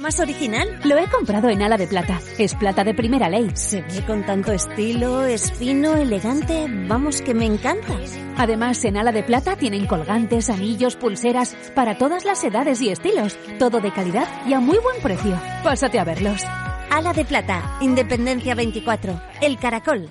¿Más original? Lo he comprado en Ala de Plata. Es plata de primera ley. Se ve con tanto estilo, es fino, elegante. Vamos, que me encanta. Además, en Ala de Plata tienen colgantes, anillos, pulseras, para todas las edades y estilos. Todo de calidad y a muy buen precio. Pásate a verlos. Ala de Plata, Independencia 24, El Caracol.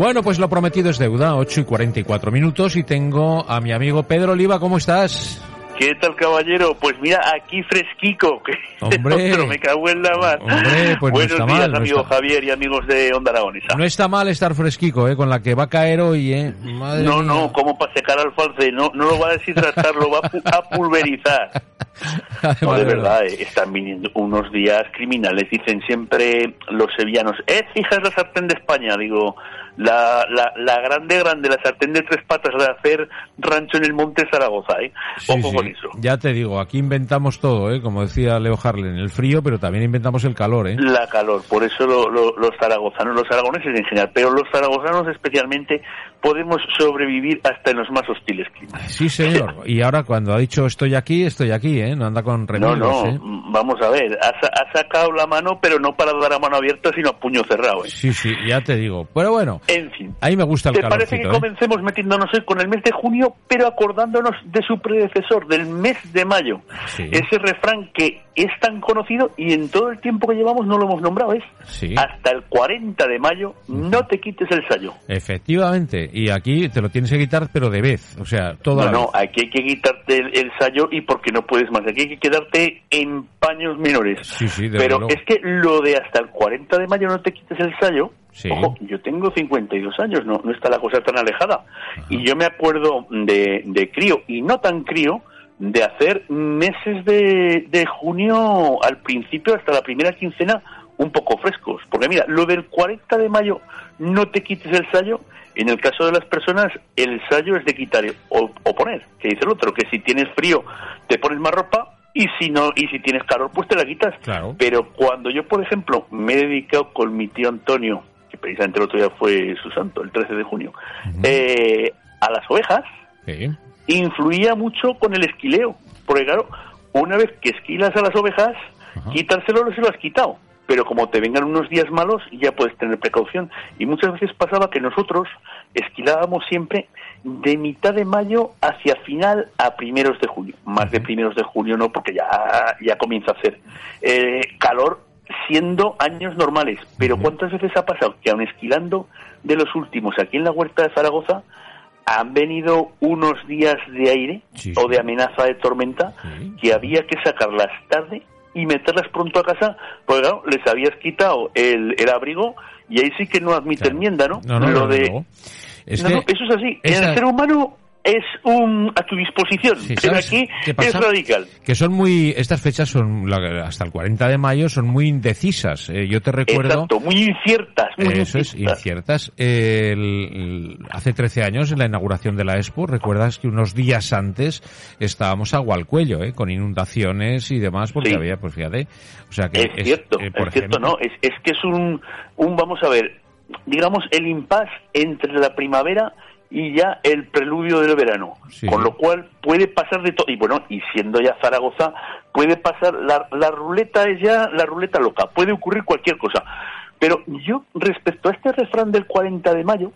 Bueno, pues lo prometido es deuda, 8 y 44 minutos y tengo a mi amigo Pedro Oliva, ¿cómo estás? ¿Qué tal, caballero? Pues mira, aquí fresquico, que Hombre. otro me cago en la mar. Hombre, pues no Buenos está días, mal, no amigo está- Javier y amigos de Onda Aragonesa. No está mal estar fresquico, ¿eh? Con la que va a caer hoy, ¿eh? Madre No, mía. no, como para secar alfalce, no, no lo va a deshidratar, lo va a pulverizar. No, de verdad, están viniendo unos días criminales, dicen siempre los sevillanos. Eh, fijas la sartén de España, digo, la, la, la grande, grande, la sartén de tres patas de hacer rancho en el Monte Zaragoza, ¿eh? Sí, Ojo sí. con eso. Ya te digo, aquí inventamos todo, ¿eh? Como decía Leo Harlen, el frío, pero también inventamos el calor, ¿eh? La calor, por eso lo- lo- los zaragozanos, los aragoneses en general, pero los zaragozanos especialmente podemos sobrevivir hasta en los más hostiles climas. Sí, señor. Y ahora cuando ha dicho estoy aquí, estoy aquí, ¿eh? No anda con No, remedios, no, ¿eh? mm, vamos a ver, ha, ha sacado la mano, pero no para dar a mano abierta, sino a puño cerrado. ¿eh? Sí, sí, ya te digo. Pero bueno, En fin. ahí me gusta el ¿Te parece que ¿eh? comencemos metiéndonos con el mes de junio, pero acordándonos de su predecesor, del mes de mayo? Sí. Ese refrán que es tan conocido y en todo el tiempo que llevamos no lo hemos nombrado, es Sí. hasta el 40 de mayo no te quites el sayo. Efectivamente. Y aquí te lo tienes que quitar, pero de vez. O sea, todo No, no, aquí hay que quitarte el, el sayo y porque no puedes más. Aquí hay que quedarte en paños menores. Sí, sí, desde Pero es que lo de hasta el 40 de mayo no te quites el sayo. Sí. Ojo, yo tengo 52 años, no, no está la cosa tan alejada. Y yo me acuerdo de, de crío, y no tan crío, de hacer meses de, de junio al principio, hasta la primera quincena, un poco frescos. Porque mira, lo del 40 de mayo, no te quites el sayo. En el caso de las personas, el sayo es de quitar o, o poner, que dice el otro, que si tienes frío te pones más ropa y si no y si tienes calor pues te la quitas. Claro. Pero cuando yo, por ejemplo, me he dedicado con mi tío Antonio, que precisamente el otro día fue su santo, el 13 de junio, eh, a las ovejas, Sí. influía mucho con el esquileo. Porque claro, una vez que esquilas a las ovejas, Ajá. quitárselo no se lo has quitado. Pero como te vengan unos días malos, ya puedes tener precaución. Y muchas veces pasaba que nosotros esquilábamos siempre de mitad de mayo hacia final a primeros de junio. Más de primeros de junio no, porque ya, ya comienza a hacer eh, calor siendo años normales. Pero ¿cuántas veces ha pasado que aun esquilando de los últimos aquí en la huerta de Zaragoza, han venido unos días de aire Sí, o de amenaza de tormenta Sí. que había que sacarlas tarde y meterlas pronto a casa, porque claro, les habías quitado el, el abrigo y ahí sí que no admite Claro. enmienda, ¿no? No, no, Lo desde de. Es no, que no, eso es así. esa- El ser humano es un a tu disposición, Sí, pero ¿sabes aquí es radical. que son muy estas fechas son hasta el 40 de mayo son muy indecisas Eh, yo te recuerdo Exacto, muy inciertas, muy eso es inciertas. inciertas El- el- hace 13 años en la inauguración de la Expo recuerdas que unos días antes estábamos agua al cuello ¿eh? con inundaciones y demás porque Sí. había pues fíjate o sea que Es, cierto, eh, es por cierto, ¿no? Es, es que es un, un, vamos a ver, digamos, el impasse entre la primavera y ya el preludio del verano. Sí. Con lo cual puede pasar de todo. Y bueno, y siendo ya Zaragoza, puede pasar, la, la ruleta es ya la ruleta loca, puede ocurrir cualquier cosa. Pero yo, respecto a este refrán del 40 de mayo,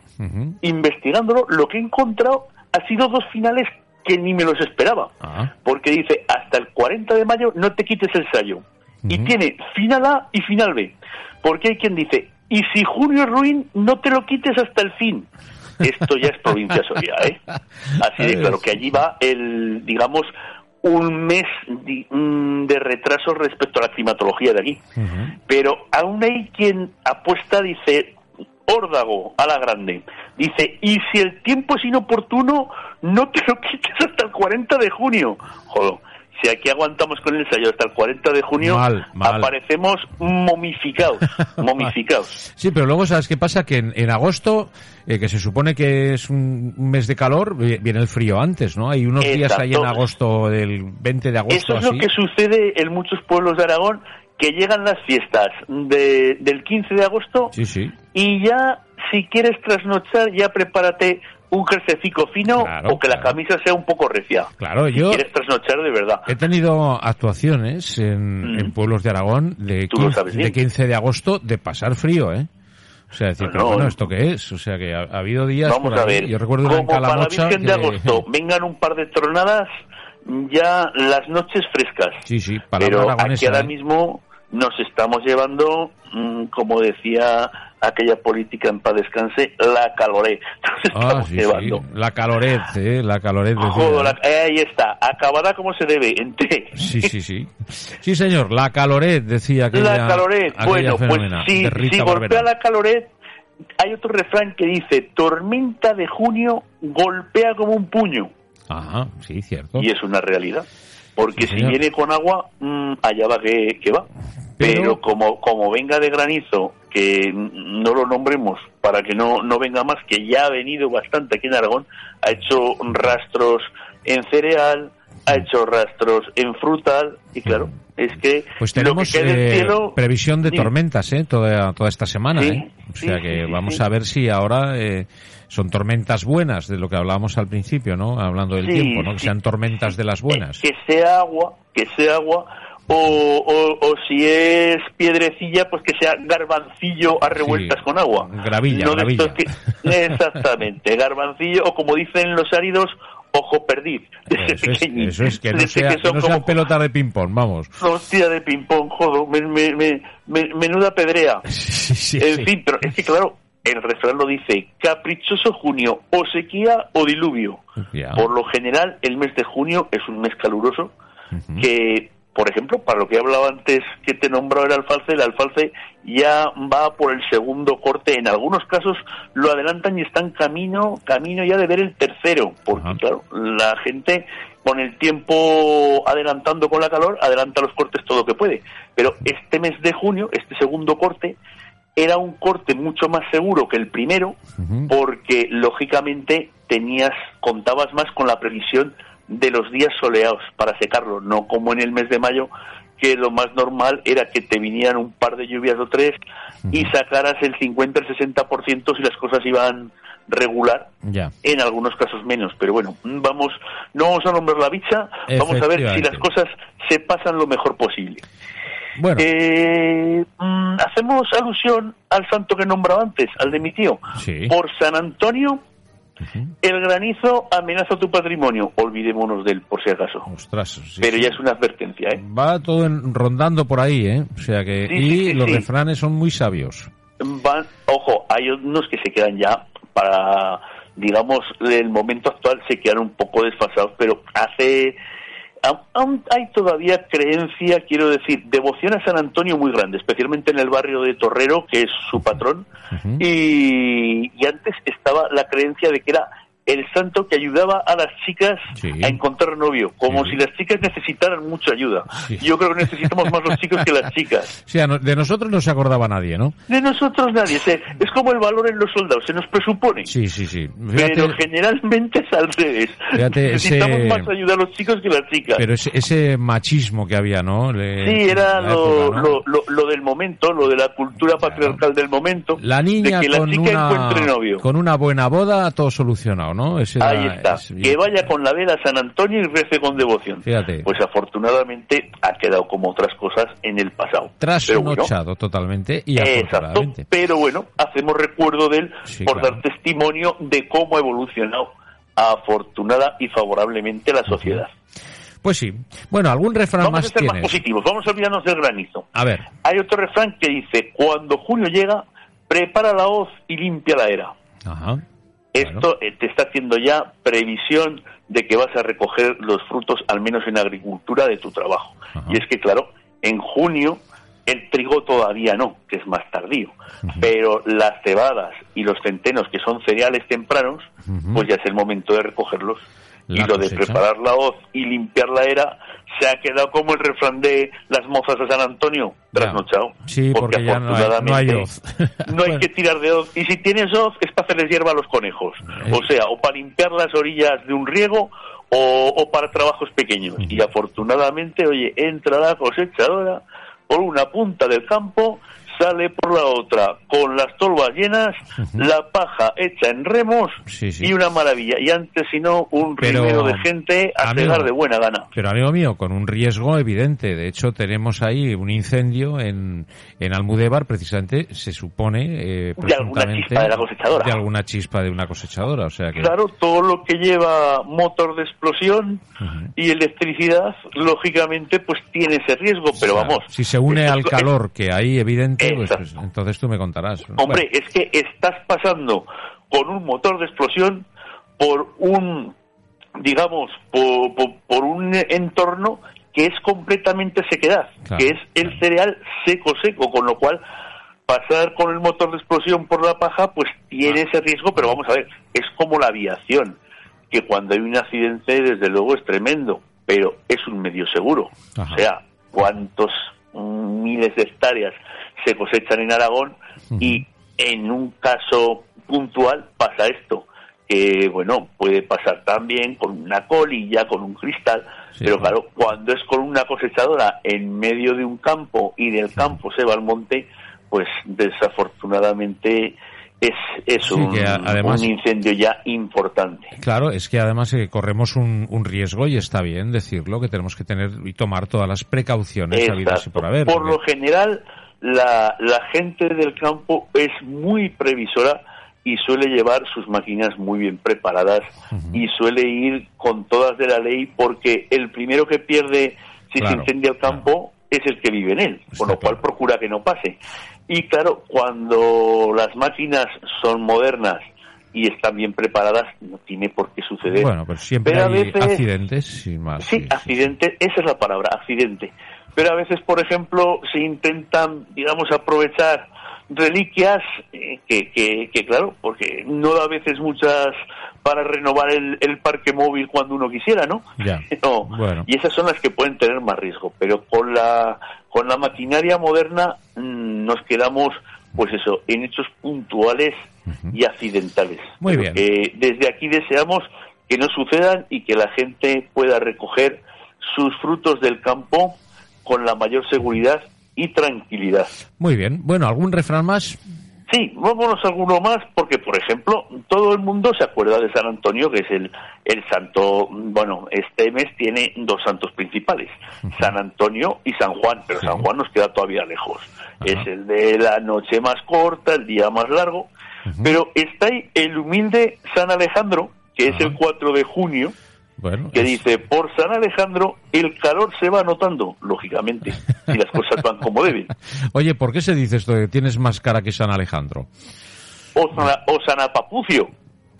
investigándolo, lo que he encontrado ha sido dos finales que ni me los esperaba. Ah, Porque dice, hasta el 40 de mayo no te quites el sayo. Y tiene final A y final B. Porque hay quien dice, y si Julio es ruin, no te lo quites hasta el fin. Esto ya es provincia Soria, ¿eh? Así de claro, que allí va el, digamos, un mes mm, de retraso respecto a la climatología de aquí. Pero aún hay quien apuesta, dice, Órdago, a la grande. Dice, y si el tiempo es inoportuno, no te lo quites hasta el 40 de junio. Joder, si aquí aguantamos con el ensayo hasta el 40 de junio, Mal, mal. aparecemos momificados, momificados. Sí, pero luego, ¿sabes qué pasa? Que en, en agosto, eh, que se supone que es un mes de calor, vi- viene el frío antes, ¿no? Hay unos días ahí en agosto, del 20 de agosto, Eso es así. lo que sucede en muchos pueblos de Aragón, que llegan las fiestas de- del 15 de agosto Sí, sí. y ya, si quieres trasnochar, ya prepárate un jersecico fino Claro, o que la camisa sea un poco recia. Claro, si yo quieres trasnochar de verdad. he tenido actuaciones en, Mm. en pueblos de Aragón de Tú lo 15, sabes bien. de 15 de agosto de pasar frío, ¿eh? O sea, decir, No, pero no. bueno, ¿esto qué es? O sea, que ha, ha habido días Vamos por a ver, Yo recuerdo como para la Virgen de agosto vengan un par de tronadas, ya las noches frescas. Sí, sí, palabra Pero aquí ahora ¿eh? mismo nos estamos llevando, mm, como decía aquella política en paz descanse, la caloré. Ah, estamos sí, llevando. sí. La caloret, ¿eh? La Joder, ¿eh? la- eh, ahí está, acabada como se debe, en té. Sí, sí, sí. Sí, señor, la caloret, decía aquella la aquella bueno, pues si, si golpea la caloret, hay otro refrán que dice, tormenta de junio golpea como un puño. Ajá, sí, cierto. Y es una realidad. Porque Sí, si viene con agua, mm, allá va que, que va. Pero- Pero, como, como venga de granizo, que mm, no lo nombremos para que no, no venga más, que ya ha venido bastante aquí en Aragón, ha hecho rastros en cereal, ha hecho rastros en frutal, y claro, es que Pues lo tenemos que eh, cielo... previsión de tormentas, ¿eh? Toda, toda esta semana, Sí, ¿eh? O sea que vamos a ver si ahora eh, son tormentas buenas, de lo que hablábamos al principio, ¿no? Hablando del tiempo, ¿no? Que sean tormentas de las buenas. Eh, que sea agua, que sea agua, o, o, o si es piedrecilla, pues que sea garbancillo a revueltas Sí, con agua. gravilla, No que- exactamente, garbancillo, o como dicen los áridos, ojo perdiz. Eso es, pequeñín. eso es, que no sea, que que son no como pelotas de ping-pong, vamos. hostia de ping-pong, jodo, me- me- me- me- menuda pedrea. Sí, sí, En fin, pero es que claro, el refrán lo dice, caprichoso junio, o sequía o diluvio. Por lo general, el mes de junio es un mes caluroso que, por ejemplo, para lo que he hablado antes que te nombró el alfalce, el alfalce ya va por el segundo corte. En algunos casos lo adelantan y están camino, camino ya de ver el tercero, porque Ajá. claro, la gente con el tiempo adelantando con la calor, adelanta los cortes todo lo que puede. Pero este mes de junio, este segundo corte, era un corte mucho más seguro que el primero, porque lógicamente tenías, contabas más con la previsión de los días soleados para secarlo, no como en el mes de mayo, que lo más normal era que te vinieran un par de lluvias o tres y sacaras el 50, el 60% si las cosas iban regular, Ya. en algunos casos menos, pero bueno, vamos, no vamos a nombrar la bicha, vamos a ver si las cosas se pasan lo mejor posible. Bueno, Eh, mm, hacemos alusión al santo que nombraba antes, al de mi tío. Sí. Por San Antonio, Ujú. el granizo amenaza tu patrimonio. Olvidémonos de él, por si acaso. ostras. sí, Pero sí. ya es una advertencia, ¿eh? Va todo en- rondando por ahí, ¿eh? O sea que... Sí, y los refranes son muy sabios. Van, ojo, hay unos que se quedan ya para, digamos, el momento actual se quedan un poco desfasados, pero hace aún- hay todavía creencia, quiero decir, devoción a San Antonio muy grande, especialmente en el barrio de Torrero, que es su patrón, y, y antes estaba la creencia de que era el santo que ayudaba a las chicas Sí. a encontrar novio, como Sí. si las chicas necesitaran mucha ayuda. Sí. Yo creo que necesitamos más los chicos que las chicas. No- de nosotros no se acordaba nadie, ¿no? De nosotros nadie, se- es como el valor en los soldados, se nos presupone. Sí, sí, sí. Pero Fíjate, generalmente es al revés. Fíjate, Necesitamos ese- más ayuda a los chicos que las chicas. pero ese, ese machismo que había, ¿no? Le- Sí, era la lo, época, ¿no? lo, lo, lo del momento, lo de la cultura patriarcal del momento. La niña de que la con, chica una, encuentre novio. con una buena boda, todo solucionado, ¿no? Ese era- Ahí está. ese- que vaya con la vela a San Antonio y rece con devoción. Fíjate. Pues afortunadamente ha quedado como otras cosas en el pasado. Pero bueno, Trasnochado totalmente y Exacto, afortunadamente. pero bueno, hacemos recuerdo de él Sí, por claro. dar testimonio de cómo ha evolucionado afortunada y favorablemente la sociedad. Pues sí. Bueno, algún refrán Vamos a ser más positivos, vamos a olvidarnos del granizo. A ver. Hay otro refrán que dice, cuando junio llega, prepara la hoz y limpia la era. Ajá. Esto eh, te está haciendo ya previsión de que vas a recoger los frutos, al menos en agricultura, de tu trabajo. Ajá. Y es que, claro, en junio El trigo todavía no, que es más tardío. Pero las cebadas y los centenos, que son cereales tempranos, pues ya es el momento de recogerlos. Y lo de preparar la hoz y limpiar la era se ha quedado como el refrán de las mozas de San Antonio, trasnochado. Sí, porque, ya no hay, hoz. no hay que tirar de hoz. Y si tienes hoz, es para hacerles hierba a los conejos. Eh. O sea, o para limpiar las orillas de un riego o, para trabajos pequeños. Y afortunadamente, oye, entra la cosechadora por una punta del campo sale por la otra con las tolvas llenas, la paja hecha en remos y una maravilla. Y antes, si no, un río de gente a pegar de buena gana. Pero, amigo mío, con un riesgo evidente. De hecho, tenemos ahí un incendio en, en Almudévar, precisamente, se supone, eh, de alguna chispa de la cosechadora. De alguna chispa de una cosechadora, o sea que... Claro, todo lo que lleva motor de explosión y electricidad, lógicamente, pues tiene ese riesgo, pero vamos... Si se une al calor que hay evidente pues, pues, entonces tú me contarás. Hombre, es que estás pasando con un motor de explosión por un, digamos, por, un entorno que es completamente sequedad, que es el cereal seco seco, con lo cual pasar con el motor de explosión por la paja, pues tiene ah. ese riesgo, pero vamos a ver, es como la aviación, que cuando hay un accidente, desde luego es tremendo, pero es un medio seguro. O sea, ¿cuántos miles de hectáreas se cosechan en Aragón y en un caso puntual pasa esto que bueno puede pasar también con una colilla con un cristal pero claro cuando es con una cosechadora en medio de un campo y del campo se va al monte pues desafortunadamente es, es un, incendio ya importante. Claro, es que además eh, corremos un, riesgo y está bien decirlo, que tenemos que tener y tomar todas las precauciones por haber. Por lo general, la, la gente del campo es muy previsora y suele llevar sus máquinas muy bien preparadas y suele ir con todas de la ley porque el primero que pierde si se incendia el campo es el que vive en él, con lo cual procura que no pase. Y claro, cuando las máquinas son modernas y están bien preparadas, no tiene por qué suceder. Bueno, pero siempre hay accidentes, sin más. Sí, accidente, esa es la palabra, accidente pero a veces, por ejemplo, se intentan, digamos, aprovechar reliquias eh, que, que, claro, porque no da a veces muchas para renovar el, el parque móvil cuando uno quisiera, ¿no? Ya. Y esas son las que pueden tener más riesgo, pero con la, con la maquinaria moderna mm, nos quedamos, pues eso, en hechos puntuales y accidentales. Muy bien. desde aquí deseamos que no sucedan y que la gente pueda recoger sus frutos del campo con la mayor seguridad y tranquilidad. Muy bien. Bueno, ¿algún refrán más? Sí, vámonos a alguno más, porque, por ejemplo, todo el mundo se acuerda de San Antonio, que es el, el santo, bueno, este mes tiene dos santos principales, San Antonio y San Juan, pero San Juan nos queda todavía lejos. Es el de la noche más corta, el día más largo, pero está ahí el humilde San Alejandro, que es el 4 de junio, que dice, por San Alejandro el calor se va notando, lógicamente, y las cosas van como deben. Oye, ¿por qué se dice esto de tienes más cara que San Alejandro? O San, o San Apapucio,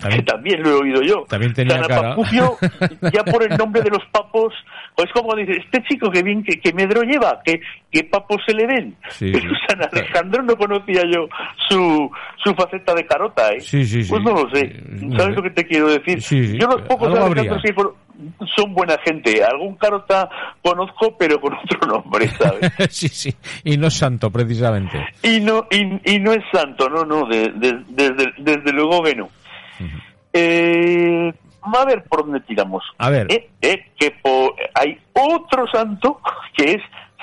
que también lo he oído yo. También tenía San Apapucio, ya por el nombre de los papos, es como dice, este chico que bien, que, medro lleva, que, que papos se le ven. Pero San Alejandro no conocía yo su, su faceta de carota, ¿eh? Sí, sí, pues no lo sé. ¿Sabes lo que te quiero decir? Yo los pocos Alejandros sí son buena gente. Algún carota conozco, pero con otro nombre, ¿sabes? sí, sí. Y no es santo, precisamente. Y no, y, no es santo, no, no. desde, desde luego que no. Eh, a ver por dónde tiramos. A ver. Eh, eh, que hay otro santo que es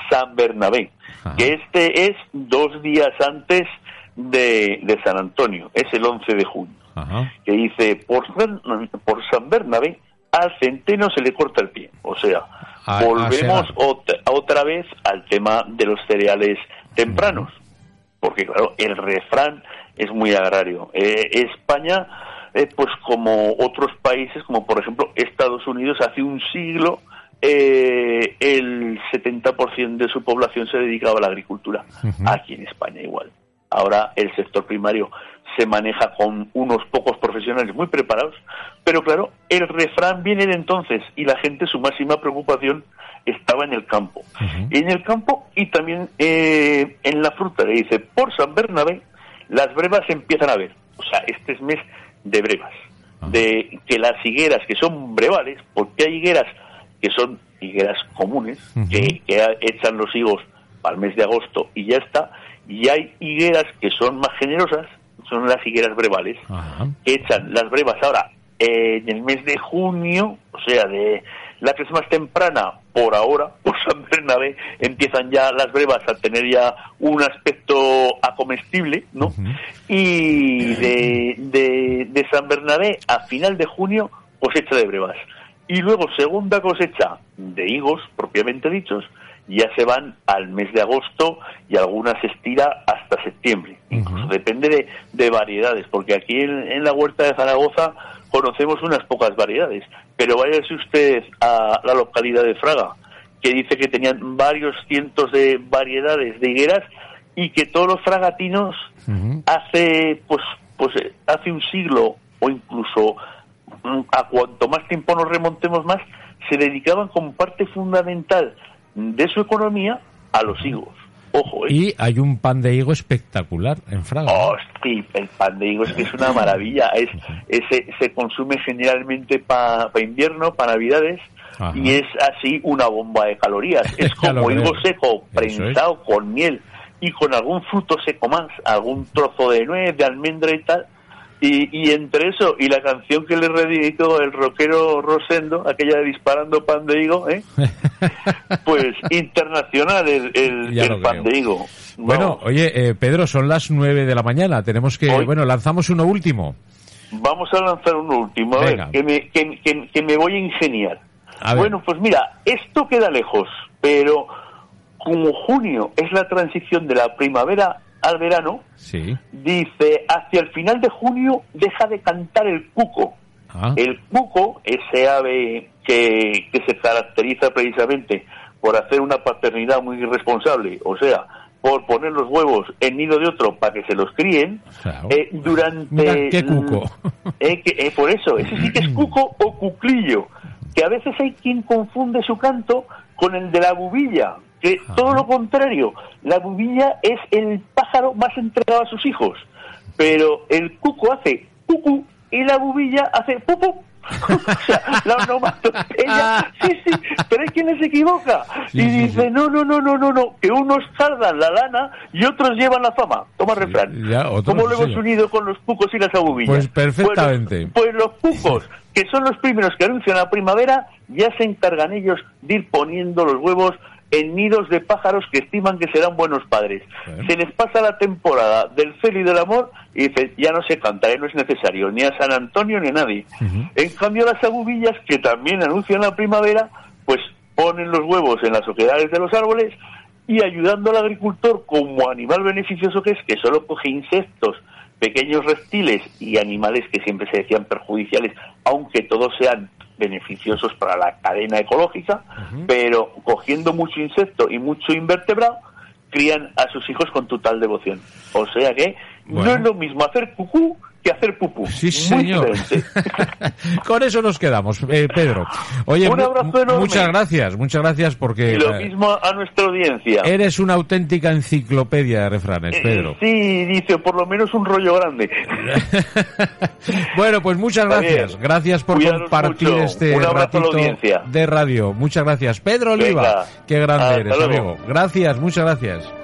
San Bernabé, que este es dos días antes de, de, San Antonio, es el 11 de junio, que dice, por, por San Bernabé al centeno se le corta el pie. O sea, volvemos otra, vez al tema de los cereales tempranos, porque claro, el refrán es muy agrario. Eh, España eh, pues como otros países, como por ejemplo Estados Unidos, hace un siglo eh, el 70% de su población se dedicaba a la agricultura. Aquí en España igual. Ahora el sector primario se maneja con unos pocos profesionales muy preparados, pero claro, el refrán viene de entonces y la gente su máxima preocupación estaba en el campo. En el campo y también eh, en la fruta, le dice, por San Bernabé las brevas empiezan a ver, o sea, este es mes de brevas, de que las higueras que son brevales, porque hay higueras que son higueras comunes, que, que echan los higos al mes de agosto y ya está, y hay higueras que son más generosas, son las higueras brevales, que echan las brevas ahora en el mes de junio, o sea, de la que es más temprana, por ahora, por San Bernabé, empiezan ya las brevas a tener ya un aspecto acomestible, ¿no? Y de, de, de San Bernabé a final de junio, cosecha de brevas. Y luego segunda cosecha de higos, propiamente dichos, ya se van al mes de agosto y algunas se estira hasta septiembre. Incluso depende de, variedades, porque aquí en, la huerta de Zaragoza conocemos unas pocas variedades, pero váyase usted a la localidad de Fraga, que dice que tenían varios cientos de variedades de higueras y que todos los fragatinos hace pues pues hace un siglo o incluso mm, a cuanto más tiempo nos remontemos más se dedicaban como parte fundamental de su economía a los higos. Ojo, ¿eh? Y hay un pan de higo espectacular en Fraga. Hostia, el pan de higo es que es una maravilla. Es, ese, se consume generalmente para invierno, para navidades, y es así una bomba de calorías. Es como higo seco, prensado con miel y con algún fruto seco más, algún trozo de nuez, de almendra y tal y, entre eso y la canción que le redicó el rockero Rosendo, aquella de Disparando Pan de Higo, ¿eh? pues internacional el, el, Pan de Higo. Bueno, oye, eh, Pedro, son las nueve de la mañana. Tenemos que, bueno, lanzamos uno último. Vamos a lanzar uno último, a ver, que me, que, que, me voy a ingeniar. bueno, pues mira, esto queda lejos, pero como junio es la transición de la primavera al verano, sí. dice, hacia el final de junio deja de cantar el cuco. Ah. El cuco, ese ave que, que se caracteriza precisamente por hacer una paternidad muy irresponsable, o sea, por poner los huevos en nido de otro para que se los críen, eh, durante... ¿Qué cuco? Eh, eh, por eso, ese sí que es cuco o cuclillo, que a veces hay quien confunde su canto con el de la bubilla, que todo lo contrario, la bubilla es el pájaro más entregado a sus hijos, pero el cuco hace cucu y la bubilla hace pupu. o sea, la onomatopeya, sí, sí, pero hay quien se equivoca y dice, no, no, no, no, no, no, que unos cardan la lana y otros llevan la fama. Toma refrán. ¿Cómo lo hemos unido con los cucos y las abubillas? Pues perfectamente. Pues, pues los cucos, que son los primeros que anuncian la primavera, ya se encargan ellos de ir poniendo los huevos en nidos de pájaros que estiman que serán buenos padres. Se les pasa la temporada del celo y del amor y dicen, ya no se canta, no es necesario, ni a San Antonio ni a nadie. En cambio, las abubillas, que también anuncian la primavera, pues ponen los huevos en las oquedades de los árboles y ayudando al agricultor como animal beneficioso que es, que solo coge insectos, pequeños reptiles y animales que siempre se decían perjudiciales, aunque todos sean beneficiosos para la cadena ecológica, pero cogiendo mucho insecto y mucho invertebrado, crían a sus hijos con total devoción. O sea que no es lo mismo hacer cucú que hacer pupú. Sí, señor. Con eso nos quedamos, eh, Pedro. Oye, muchas gracias, muchas gracias porque... Y lo mismo a nuestra audiencia. Eres una auténtica enciclopedia de refranes, eh, Pedro. sí, dice, por lo menos un rollo grande. bueno, pues muchas gracias. Gracias por compartir este ratito de radio. Muchas gracias. Pedro Oliva, qué grande eres, amigo. Gracias, muchas gracias.